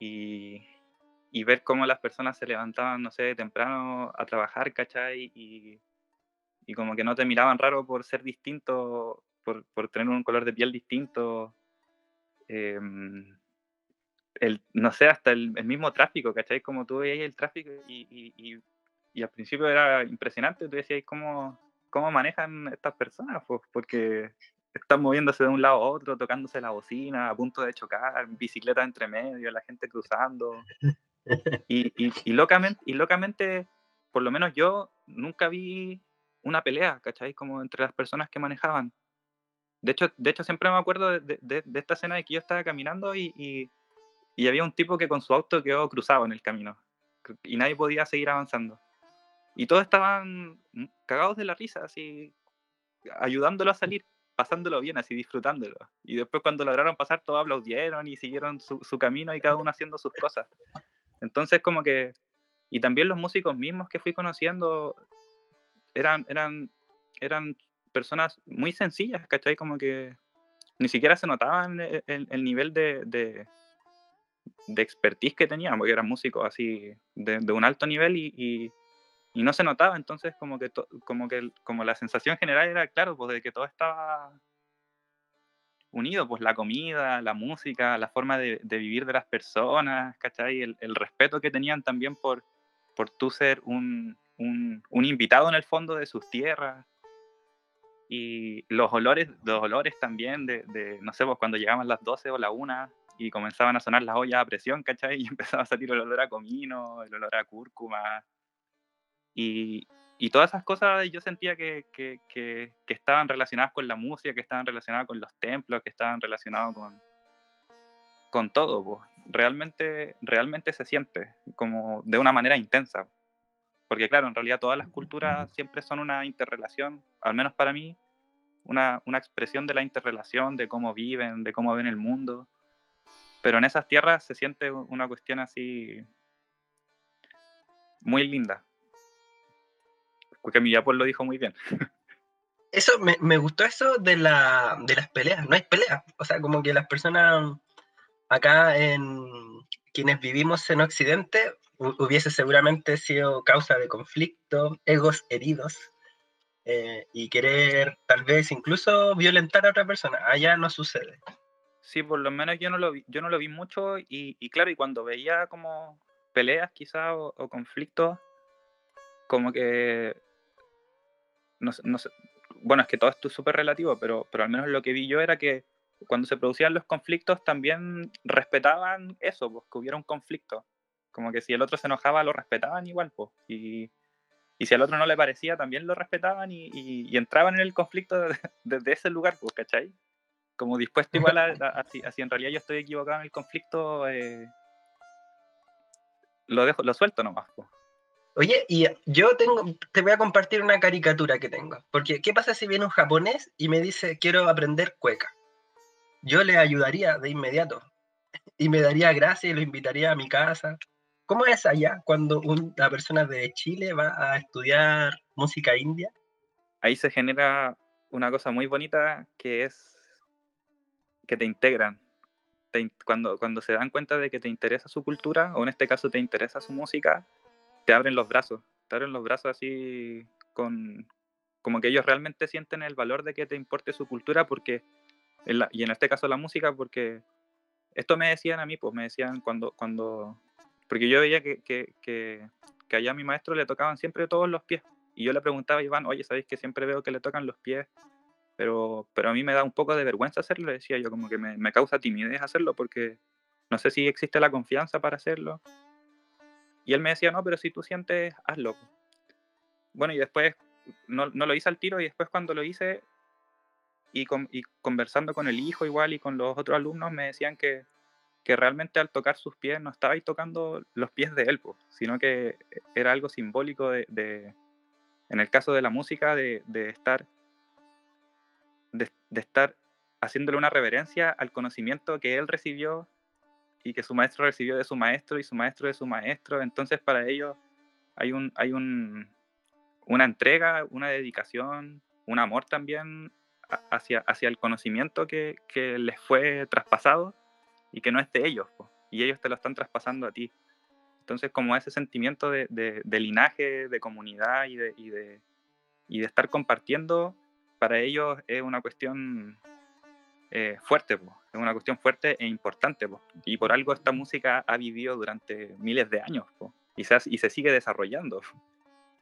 y ver cómo las personas se levantaban, no sé, temprano a trabajar, ¿cachai? Y, y como que no te miraban raro por ser distinto, por, por tener un color de piel distinto. Em, el, no sé, hasta el, el, mismo tráfico, ¿cachai? Como tú veías el tráfico y, y, y, al principio era impresionante, tú decías, ¿cómo, cómo manejan estas personas? Pues porque están moviéndose de un lado a otro, tocándose la bocina, a punto de chocar, bicicleta entre medio, la gente cruzando. Y, y, locamente, y locamente, por lo menos yo nunca vi una pelea, ¿cachai? Como entre las personas que manejaban. De hecho, de hecho siempre me acuerdo de, de, esta escena de que yo estaba caminando y, y, había un tipo que con su auto quedó cruzado en el camino y nadie podía seguir avanzando. Y todos estaban cagados de la risa, así, ayudándolo a salir, pasándolo bien, así, disfrutándolo. Y después cuando lograron pasar, todos aplaudieron y siguieron su, su camino y cada uno haciendo sus cosas. Entonces, como que, y también los músicos mismos que fui conociendo eran, eran, eran personas muy sencillas, ¿cachai? Como que ni siquiera se notaban el, el, nivel de, de, de, expertise que tenían, porque eran músicos así de, de un alto nivel y, y, y, no se notaba, entonces como que, como que como la sensación general era, claro, pues de que todo estaba unido, pues la comida, la música, la forma de, vivir de las personas, ¿cachai? El, el, respeto que tenían también por, por tú ser un, un, un, invitado en el fondo de sus tierras. Y los olores, los olores también de, de no sé, pues cuando llegaban las 12 o la 1 y comenzaban a sonar las ollas a presión, ¿cachai? Y empezaba a salir el olor a comino, el olor a cúrcuma. Y, y todas esas cosas yo sentía que, que, que, estaban relacionadas con la música, que estaban relacionadas con los templos, que estaban relacionados con, con todo. Pues. Realmente, realmente se siente como de una manera intensa. Porque claro, en realidad todas las culturas siempre son una interrelación, al menos para mí, una, una expresión de la interrelación, de cómo viven, de cómo ven el mundo. Pero en esas tierras se siente una cuestión así muy linda porque mi pues lo dijo muy bien. Eso, me, me, gustó eso de, la, de las peleas. No hay peleas. O sea, como que las personas acá en quienes vivimos en Occidente hubiese seguramente sido causa de conflicto, egos heridos eh, y querer tal vez incluso violentar a otra persona. Allá no sucede. Sí, por lo menos yo no lo vi, yo no lo vi mucho y, y claro, y cuando veía como peleas quizás o, conflictos, como que no, no bueno, es que todo esto es súper relativo, pero, pero al menos lo que vi yo era que cuando se producían los conflictos también respetaban eso, pues, que hubiera un conflicto. Como que si el otro se enojaba, lo respetaban igual, pues. Y, y si al otro no le parecía, también lo respetaban y, y, entraban en el conflicto desde, ese lugar, pues, ¿cachai? Como dispuesto igual a, así, así, en realidad yo estoy equivocado en el conflicto, eh, lo dejo, lo suelto nomás, pues. Oye, y yo tengo, te voy a compartir una caricatura que tengo. Porque, ¿qué pasa si viene un japonés y me dice, quiero aprender cueca? Yo le ayudaría de inmediato. Y me daría gracias y lo invitaría a mi casa. ¿Cómo es allá cuando una persona de Chile va a estudiar música india? Ahí se genera una cosa muy bonita que es que te integran. cuando, cuando se dan cuenta de que te interesa su cultura, o en este caso te interesa su música, te abren los brazos, te abren los brazos así con como que ellos realmente sienten el valor de que te importe su cultura porque y en este caso la música porque esto me decían a mí, pues me decían cuando cuando porque yo veía que, que, que, allá a mi maestro le tocaban siempre todos los pies y yo le preguntaba a Iván, oye, ¿sabéis que siempre veo que le tocan los pies? Pero, pero a mí me da un poco de vergüenza hacerlo, decía yo, como que me, me causa timidez hacerlo porque no sé si existe la confianza para hacerlo y él me decía, no, pero si tú sientes, hazlo. Bueno, y después no, no lo hice al tiro y después cuando lo hice y, con, y, conversando con el hijo igual y con los otros alumnos me decían que, que realmente al tocar sus pies no estaba ahí tocando los pies de él, sino que era algo simbólico de, de, en el caso de la música, de, de estar de estar haciéndole una reverencia al conocimiento que él recibió y que su maestro recibió de su maestro y su maestro de su maestro. Entonces para ellos hay, un, hay un, una entrega, una dedicación, un amor también hacia, hacia el conocimiento que, que les fue traspasado y que no es de ellos, y ellos te lo están traspasando a ti. Entonces, como ese sentimiento de, de, linaje, de comunidad y de, y de, y de estar compartiendo, para ellos es una cuestión eh, fuerte, es una cuestión fuerte e importante. Y por algo esta música ha vivido durante miles de años y, se, y se sigue desarrollando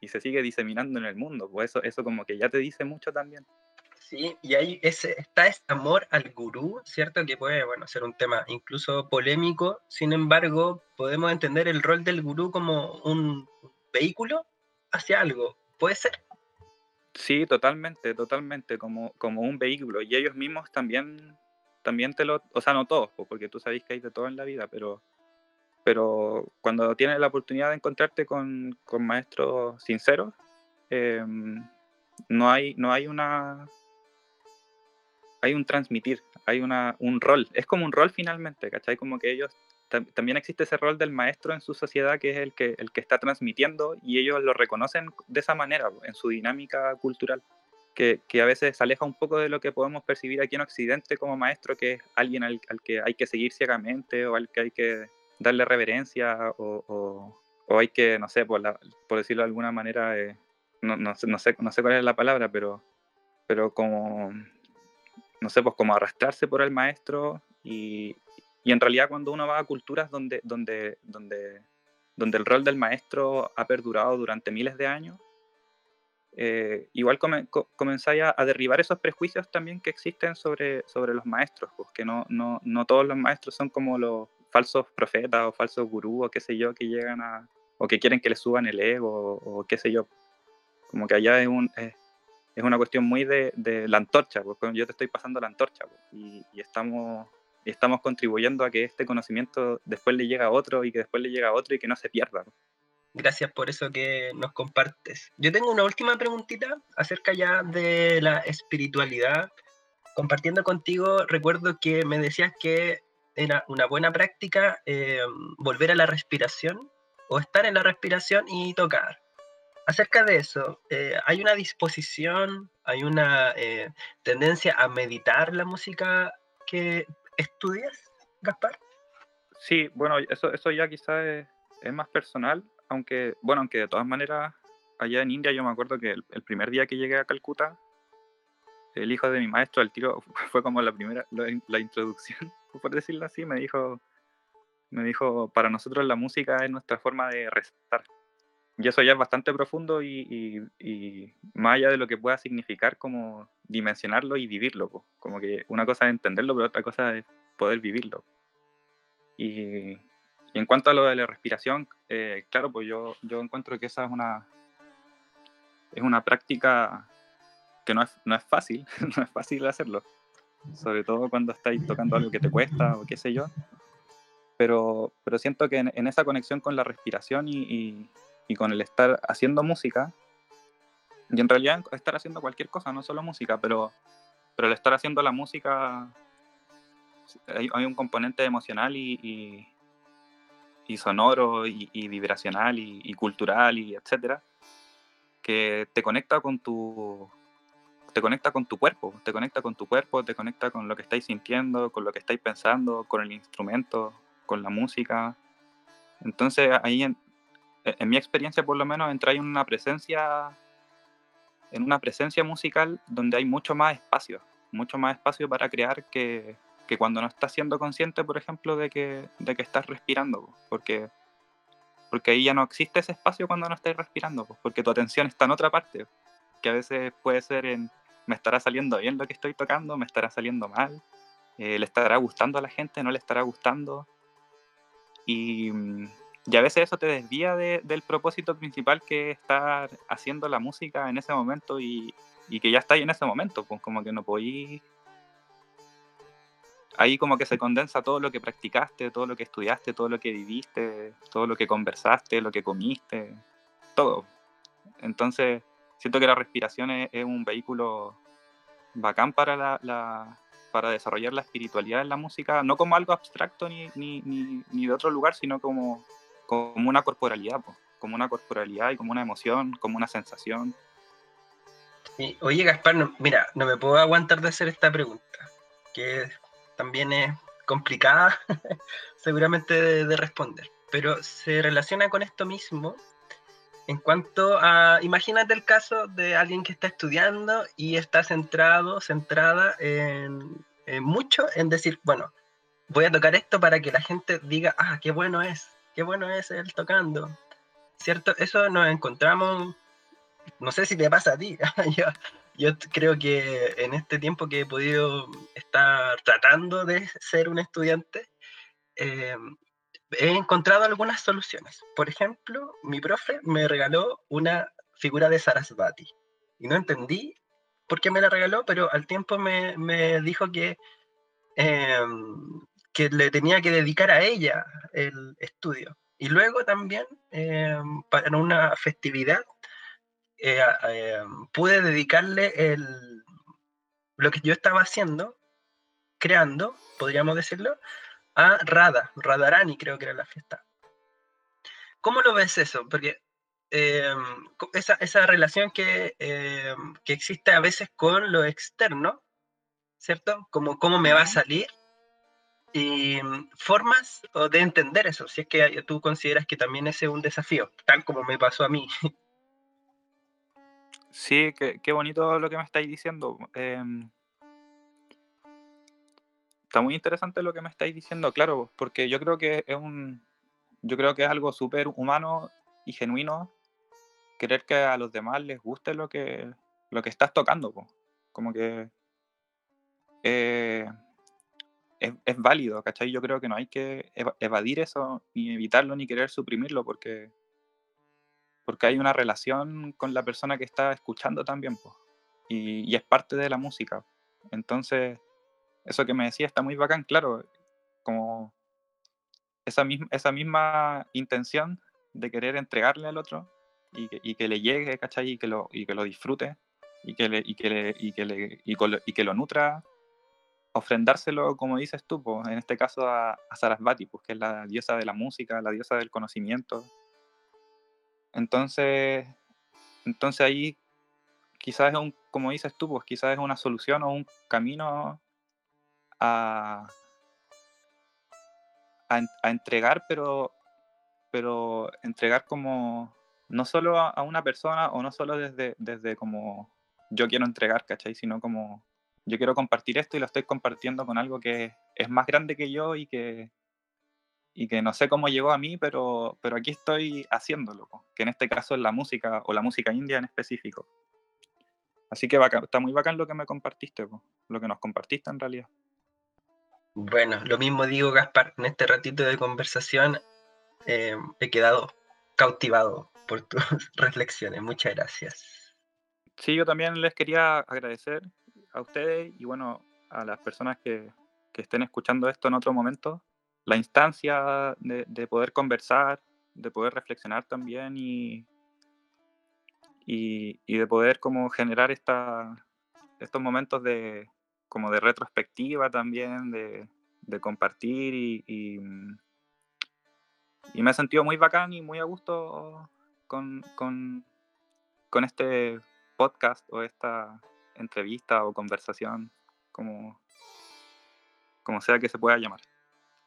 y se sigue diseminando en el mundo. Pues eso, eso como que ya te dice mucho también. Sí, y ahí ese, está ese amor al gurú, ¿cierto? Que puede, bueno, ser un tema incluso polémico, sin embargo, podemos entender el rol del gurú como un vehículo hacia algo, ¿puede ser? Sí, totalmente, totalmente, como, como un vehículo. Y ellos mismos también, también te lo, o sea, no todos, porque tú sabes que hay de todo en la vida, pero, pero cuando tienes la oportunidad de encontrarte con, con maestros sinceros, em, no, hay, no hay una hay un transmitir, hay una, un rol, es como un rol finalmente, ¿cachai? Como que ellos, también existe ese rol del maestro en su sociedad que es el que, el que está transmitiendo y ellos lo reconocen de esa manera, en su dinámica cultural, que, que, a veces se aleja un poco de lo que podemos percibir aquí en Occidente como maestro, que es alguien al, que hay que seguir ciegamente o al que hay que darle reverencia o, o, hay que, no sé, por, la, por decirlo de alguna manera, eh, no, no, no, sé, no sé cuál es la palabra, pero, pero como no sé, pues como arrastrarse por el maestro y, y, en realidad cuando uno va a culturas donde, donde, donde, donde el rol del maestro ha perdurado durante miles de años, eh, igual comenzáis a, derribar esos prejuicios también que existen sobre, sobre los maestros, pues que no, no, no todos los maestros son como los falsos profetas o falsos gurús o qué sé yo que llegan a, o que quieren que le suban el ego o, qué sé yo. Como que allá es un, es una cuestión muy de, de la antorcha, porque yo te estoy pasando la antorcha y, estamos, estamos contribuyendo a que este conocimiento después le llegue a otro y que después le llegue a otro y que no se pierda. Gracias por eso que nos compartes. Yo tengo una última preguntita acerca ya de la espiritualidad. Compartiendo contigo, recuerdo que me decías que era una buena práctica eh, volver a la respiración o estar en la respiración y tocar acerca de eso, eh, ¿hay una disposición, hay una eh, tendencia a meditar la música que estudias, Gaspar? Sí, bueno, eso, eso ya quizás es, más personal, aunque, bueno, aunque de todas maneras, allá en India yo me acuerdo que el, primer día que llegué a Calcuta, el hijo de mi maestro, el tiro, fue como la primera, la, introducción, por decirlo así, me dijo, me dijo, para nosotros la música es nuestra forma de rezar y eso ya es bastante profundo y, más allá de lo que pueda significar como dimensionarlo y vivirlo. Como que una cosa es entenderlo, pero otra cosa es poder vivirlo. Y, en cuanto a lo de la respiración, eh, claro, pues yo, yo encuentro que esa es una, es una práctica que no es, no es fácil, no es fácil hacerlo. Sobre todo cuando estáis tocando algo que te cuesta o qué sé yo. Pero, pero siento que en, esa conexión con la respiración y y con el estar haciendo música, y en realidad estar haciendo cualquier cosa, no solo música, pero, pero el estar haciendo la música, hay, un componente emocional y, y, sonoro y, vibracional y, cultural y etcétera, que te conecta con tu te conecta con tu cuerpo, te conecta con tu cuerpo, te conecta con lo que estáis sintiendo, con lo que estáis pensando, con el instrumento, con la música. Entonces ahí e, en mi experiencia por lo menos, entra en una presencia, en una presencia musical donde hay mucho más espacio, mucho más espacio para crear que, que cuando no estás siendo consciente, por ejemplo, de que, de que estás respirando, porque, porque ahí ya no existe ese espacio cuando no estás respirando, porque tu atención está en otra parte, que a veces puede ser en, me estará saliendo bien lo que estoy tocando, me estará saliendo mal, eh, le estará gustando a la gente, no le estará gustando. Y, mm, y a veces eso te desvía del propósito principal que es estar haciendo la música en ese momento y, que ya está ahí en ese momento, pues como que no podí... Ahí como que se condensa todo lo que practicaste, todo lo que estudiaste, todo lo que viviste, todo lo que conversaste, lo que comiste, todo. Entonces, siento que la respiración es, un vehículo bacán para la, para desarrollar la espiritualidad en la música, no como algo abstracto ni, ni, ni, de otro lugar, sino como, como una corporalidad, como una corporalidad y como una emoción, como una sensación. oye, Gaspar, mira, no me puedo aguantar de hacer esta pregunta, que también es complicada seguramente de responder, pero se relaciona con esto mismo en cuanto a, imagínate el caso de alguien que está estudiando y está centrado, centrada en, mucho en decir, bueno, voy a tocar esto para que la gente diga, ah, qué bueno es, qué bueno es él tocando. ¿Cierto? Eso nos encontramos, no sé si te pasa a ti, yo, yo creo que en este tiempo que he podido estar tratando de ser un estudiante, eh, he encontrado algunas soluciones. Por ejemplo, mi profe me regaló una figura de Sarasvati y no entendí por qué me la regaló, pero al tiempo me, me dijo que, em, que le tenía que dedicar a ella el estudio. Y luego también, em, para una festividad, eh, em, pude dedicarle el, lo que yo estaba haciendo, creando, podríamos decirlo, a Rada, Radarani creo que era la fiesta. ¿Cómo lo ves eso? Porque em, esa, relación que, que, existe a veces con lo externo, ¿cierto? Como cómo me va a salir. Y em, formas de entender eso, si es que tú consideras que también ese es un desafío, tal como me pasó a mí. Sí, qué, bonito lo que me estáis diciendo está muy interesante lo que me estáis diciendo, claro, porque yo creo que es un, yo creo que es algo súper humano y genuino querer que a los demás les guste lo que, lo que estás tocando, como que eh, es, es, válido, ¿cachai? Yo creo que no hay que evadir eso, ni evitarlo, ni querer suprimirlo, porque, porque hay una relación con la persona que está escuchando también, y, y es parte de la música. Entonces, eso que me decía está muy bacán, claro, como esa misma, esa misma intención de querer entregarle al otro y que, y que le llegue, ¿cachai? Y que lo, y que lo disfrute y, que le, y, que lo nutra, ofrendárselo, como dices tú, pues, en este caso a, a Sarasvati, pues, que es la diosa de la música, la diosa del conocimiento. Entonces, entonces ahí quizás es un, como dices tú, pues quizás es una solución o un camino a, a, entregar, pero, pero entregar como no solo a, una persona o no solo desde, desde como yo quiero entregar, ¿cachai? Sino como yo quiero compartir esto y lo estoy compartiendo con algo que es más grande que yo y que, y que no sé cómo llegó a mí, pero, pero aquí estoy haciéndolo, que en este caso es la música o la música india en específico. Así que está muy bacán lo que me compartiste, lo que nos compartiste en realidad. Bueno, lo mismo digo, Gaspar, en este ratito de conversación eh, he quedado cautivado por tus reflexiones. Muchas gracias. Sí, yo también les quería agradecer a ustedes y bueno, a las personas que, estén escuchando esto en otro momento, la instancia de, poder conversar, de poder reflexionar también y, y, de poder como generar esta, estos momentos de, como de retrospectiva también, de, compartir y, mm, y, me he sentido muy bacán y muy a gusto con, con, este podcast o esta entrevista o conversación, como, como sea que se pueda llamar.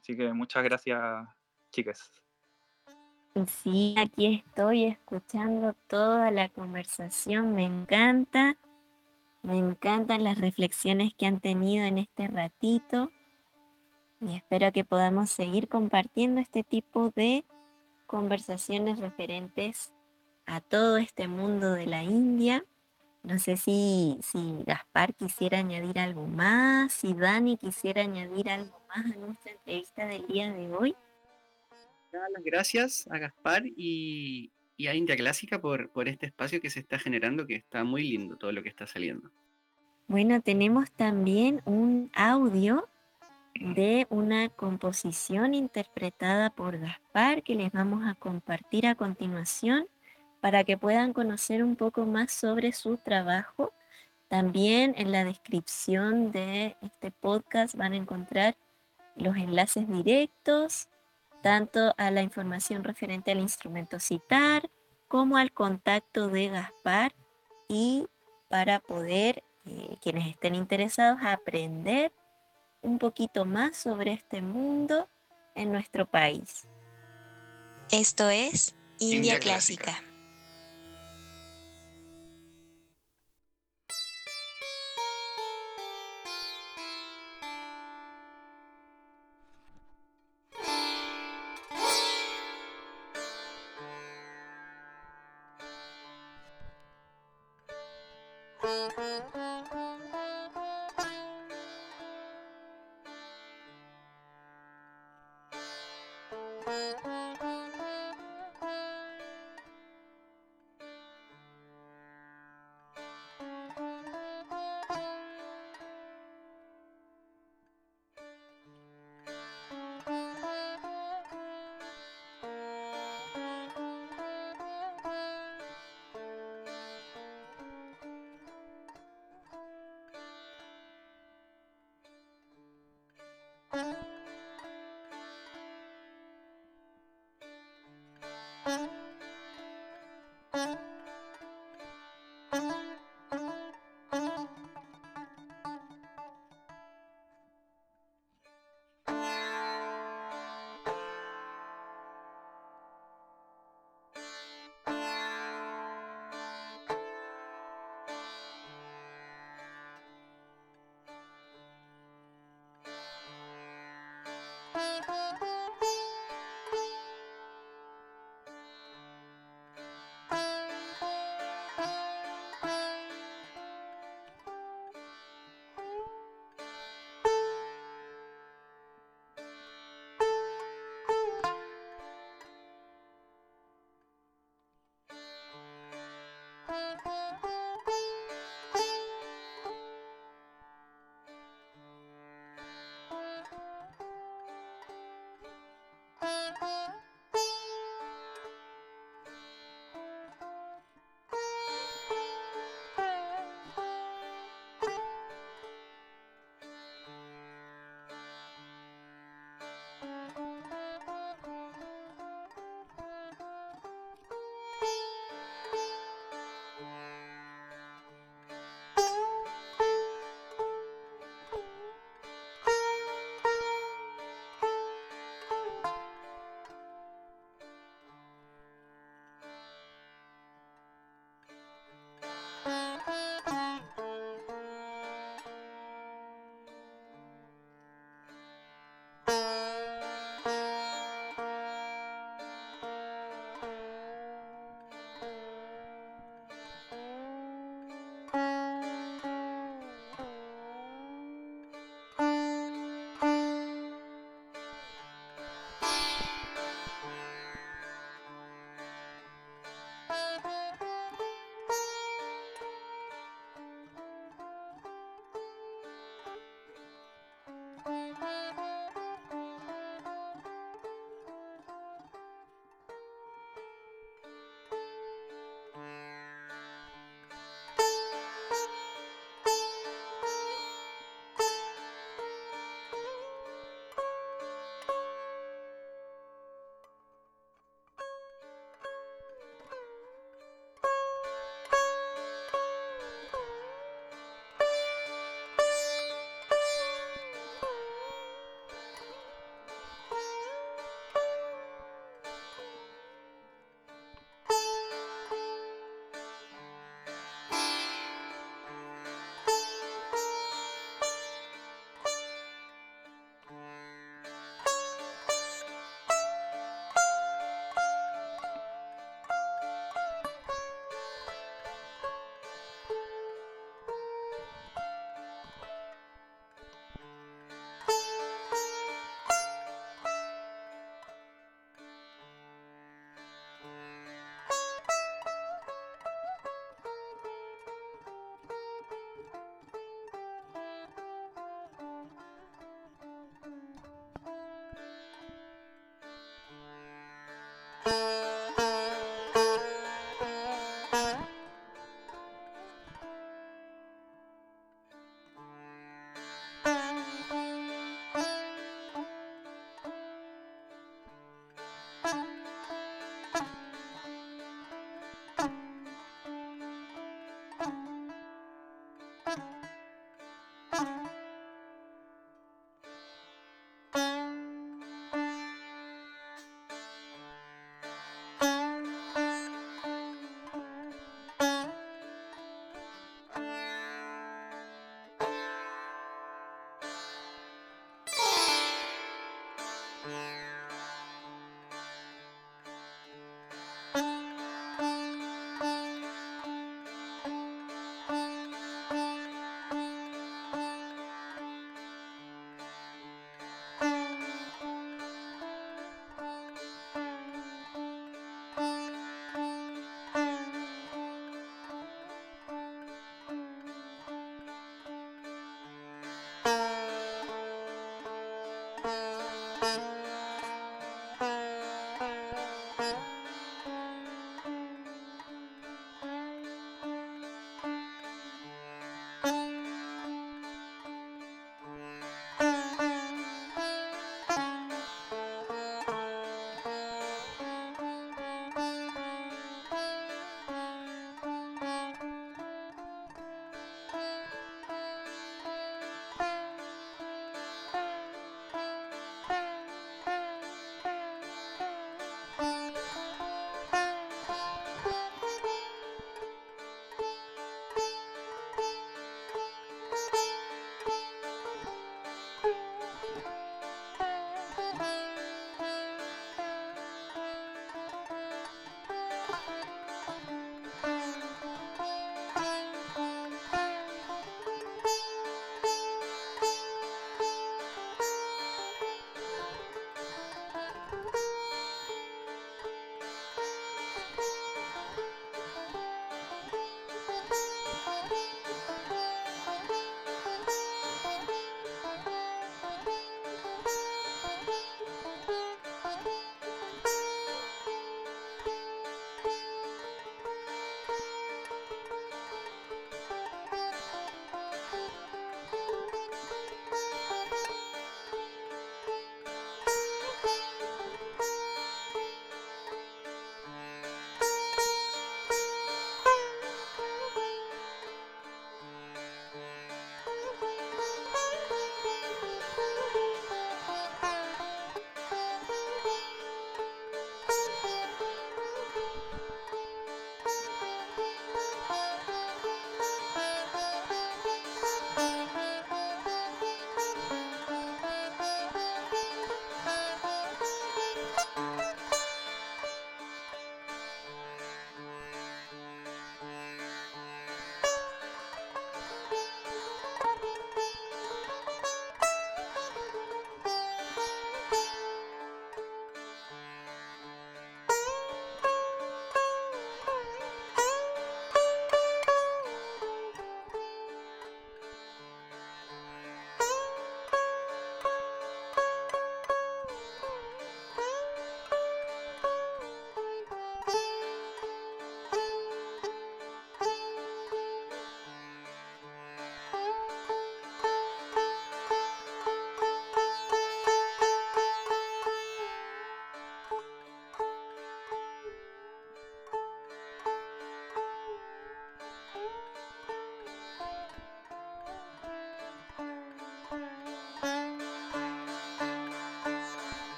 Así que muchas gracias, chicas. Sí, aquí estoy escuchando toda la conversación, me encanta. Me encantan las reflexiones que han tenido en este ratito y espero que podamos seguir compartiendo este tipo de conversaciones referentes a todo este mundo de la India. No sé si, si Gaspar quisiera añadir algo más, si Dani quisiera añadir algo más a nuestra entrevista del día de hoy. Las gracias a Gaspar y, y a India Clásica por, por este espacio que se está generando, que está muy lindo todo lo que está saliendo. Bueno, tenemos también un audio de una composición interpretada por Gaspar que les vamos a compartir a continuación para que puedan conocer un poco más sobre su trabajo También en la descripción de este podcast van a encontrar los enlaces directos, tanto a la información referente al instrumento citar, como al contacto de Gaspar y para poder, eh, quienes estén interesados, aprender un poquito más sobre este mundo en nuestro país. Esto es India, Clásica.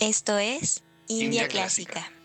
Esto es India, India Clásica. Clásica.